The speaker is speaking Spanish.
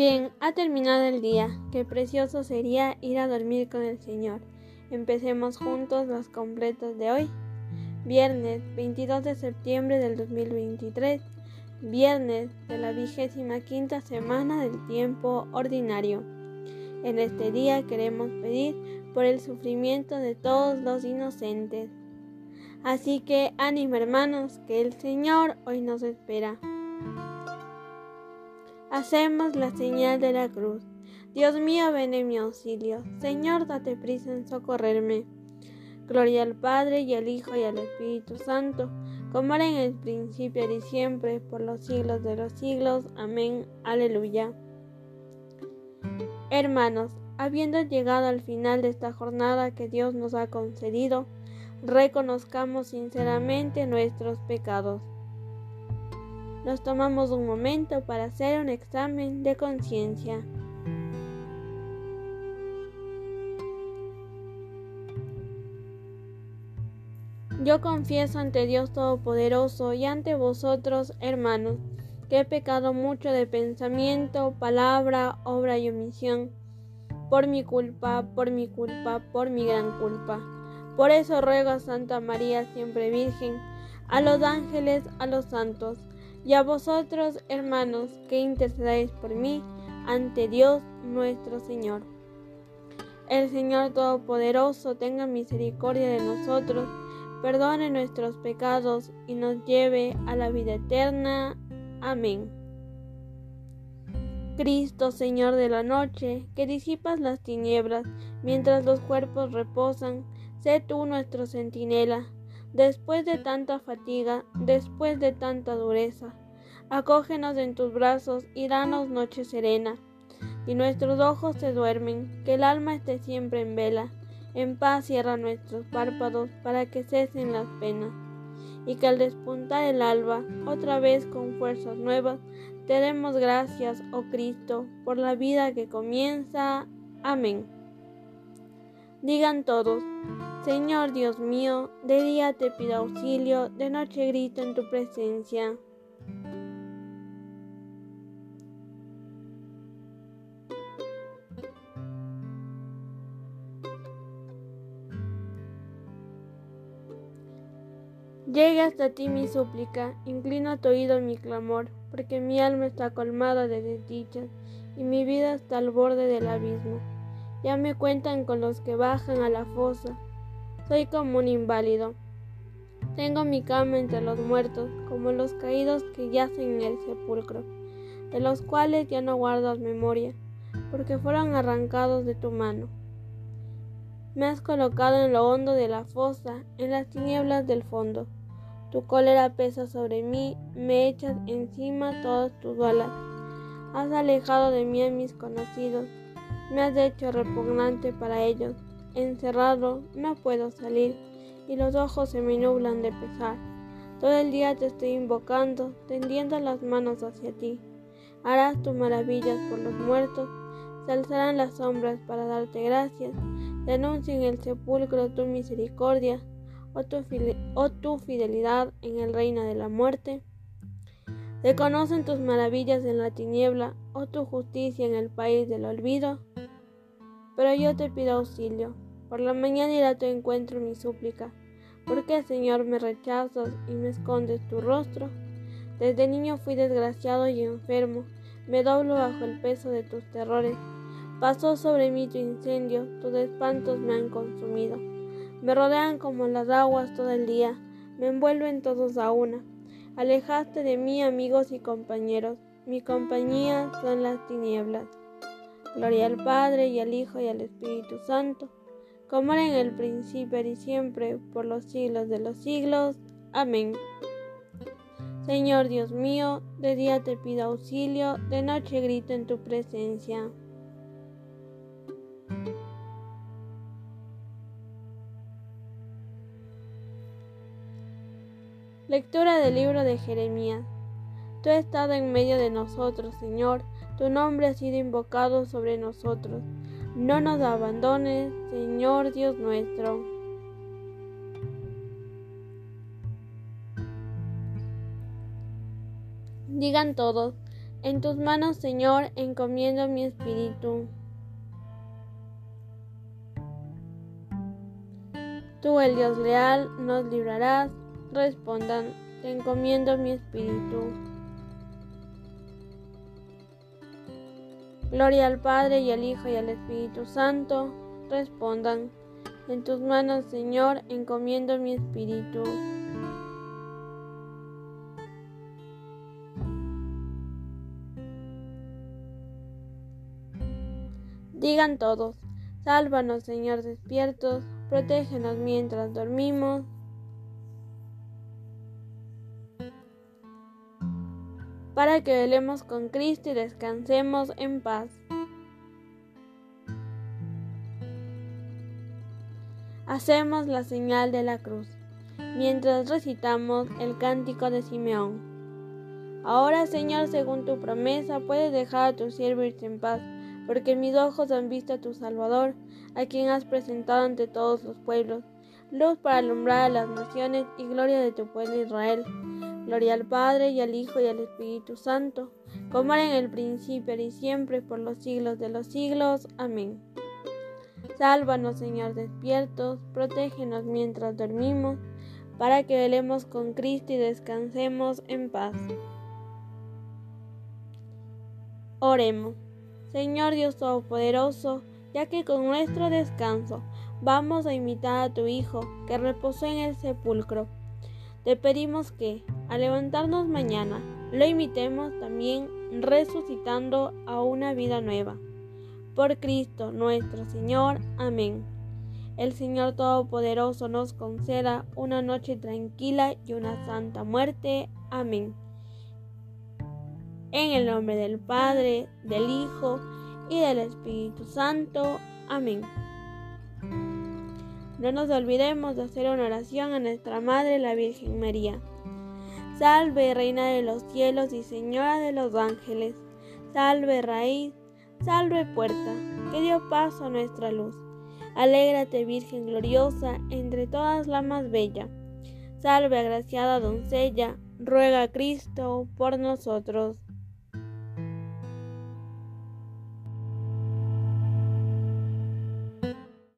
Bien, ha terminado el día. Qué precioso sería ir a dormir con el Señor. Empecemos juntos los completos de hoy. Viernes 22 de septiembre del 2023. Viernes de la vigésima quinta semana del tiempo ordinario. En este día queremos pedir por el sufrimiento de todos los inocentes. Así que ánimo hermanos, que el Señor hoy nos espera. Hacemos la señal de la cruz. Dios mío, ven en mi auxilio. Señor, date prisa en socorrerme. Gloria al Padre y al Hijo y al Espíritu Santo, como era en el principio y siempre, por los siglos de los siglos. Amén. Aleluya. Hermanos, habiendo llegado al final de esta jornada que Dios nos ha concedido, reconozcamos sinceramente nuestros pecados nos tomamos un momento para hacer un examen de conciencia. Yo confieso ante Dios Todopoderoso y ante vosotros, hermanos, que he pecado mucho de pensamiento, palabra, obra y omisión, por mi culpa, por mi culpa, por mi gran culpa. Por eso ruego a Santa María, siempre Virgen, a los ángeles, a los santos, y a vosotros, hermanos, que intercedáis por mí ante Dios nuestro Señor. El Señor Todopoderoso tenga misericordia de nosotros, perdone nuestros pecados y nos lleve a la vida eterna. Amén. Cristo, Señor de la noche, que disipas las tinieblas mientras los cuerpos reposan, sé tú nuestro centinela Después de tanta fatiga, después de tanta dureza, acógenos en tus brazos y danos noche serena. Y nuestros ojos se duermen, que el alma esté siempre en vela. En paz cierra nuestros párpados para que cesen las penas. Y que al despuntar el alba, otra vez con fuerzas nuevas, te demos gracias, oh Cristo, por la vida que comienza. Amén. Digan todos, Señor Dios mío, de día te pido auxilio, de noche grito en tu presencia. Llegue hasta ti mi súplica, inclina tu oído mi clamor, porque mi alma está colmada de desdichas y mi vida está al borde del abismo. Ya me cuentan con los que bajan a la fosa soy como un inválido. Tengo mi cama entre los muertos, como los caídos que yacen en el sepulcro, de los cuales ya no guardas memoria, porque fueron arrancados de tu mano. Me has colocado en lo hondo de la fosa, en las tinieblas del fondo. Tu cólera pesa sobre mí, me echas encima todas tus balas. Has alejado de mí a mis conocidos, me has hecho repugnante para ellos encerrado, no puedo salir y los ojos se me nublan de pesar. Todo el día te estoy invocando, tendiendo las manos hacia ti. Harás tus maravillas por los muertos, se alzarán las sombras para darte gracias. Denuncien en el sepulcro tu misericordia o tu, o tu fidelidad en el reino de la muerte. Reconocen tus maravillas en la tiniebla o tu justicia en el país del olvido pero yo te pido auxilio. Por la mañana irá a tu encuentro mi súplica. ¿Por qué, Señor, me rechazas y me escondes tu rostro? Desde niño fui desgraciado y enfermo, me doblo bajo el peso de tus terrores. Pasó sobre mí tu incendio, tus espantos me han consumido. Me rodean como las aguas todo el día, me envuelven todos a una. Alejaste de mí amigos y compañeros, mi compañía son las tinieblas. Gloria al Padre y al Hijo y al Espíritu Santo, como era en el principio y siempre, por los siglos de los siglos. Amén. Señor Dios mío, de día te pido auxilio, de noche grito en tu presencia. Lectura del libro de Jeremías. Tú has estado en medio de nosotros, Señor tu nombre ha sido invocado sobre nosotros. No nos abandones, Señor Dios nuestro. Digan todos, En tus manos, Señor, encomiendo mi espíritu. Tú, el Dios leal, nos librarás. Respondan, te encomiendo mi espíritu. Gloria al Padre y al Hijo y al Espíritu Santo. Respondan, en tus manos, Señor, encomiendo mi espíritu. Digan todos, sálvanos Señor despiertos, protégenos mientras dormimos. Para que velemos con Cristo y descansemos en paz. Hacemos la señal de la cruz, mientras recitamos el cántico de Simeón. Ahora, Señor, según tu promesa, puedes dejar a tu siervo irse en paz porque mis ojos han visto a tu Salvador, a quien has presentado ante todos los pueblos, luz para alumbrar a las naciones y gloria de tu pueblo Israel. Gloria al Padre y al Hijo y al Espíritu Santo, como era en el principio y siempre por los siglos de los siglos. Amén. Sálvanos, Señor, despiertos, protégenos mientras dormimos, para que velemos con Cristo y descansemos en paz. Oremos. Señor Dios Todopoderoso, ya que con nuestro descanso vamos a imitar a tu Hijo que reposó en el sepulcro. Te pedimos que, al levantarnos mañana, lo imitemos también resucitando a una vida nueva. Por Cristo nuestro Señor. Amén. El Señor Todopoderoso nos conceda una noche tranquila y una santa muerte. Amén. En el nombre del Padre, del Hijo y del Espíritu Santo. Amén. No nos olvidemos de hacer una oración a nuestra Madre, la Virgen María. Salve, Reina de los cielos y Señora de los ángeles. Salve, raíz. Salve, puerta, que dio paso a nuestra luz. Alégrate, Virgen gloriosa, entre todas la más bella. Salve, agraciada doncella, ruega a Cristo por nosotros.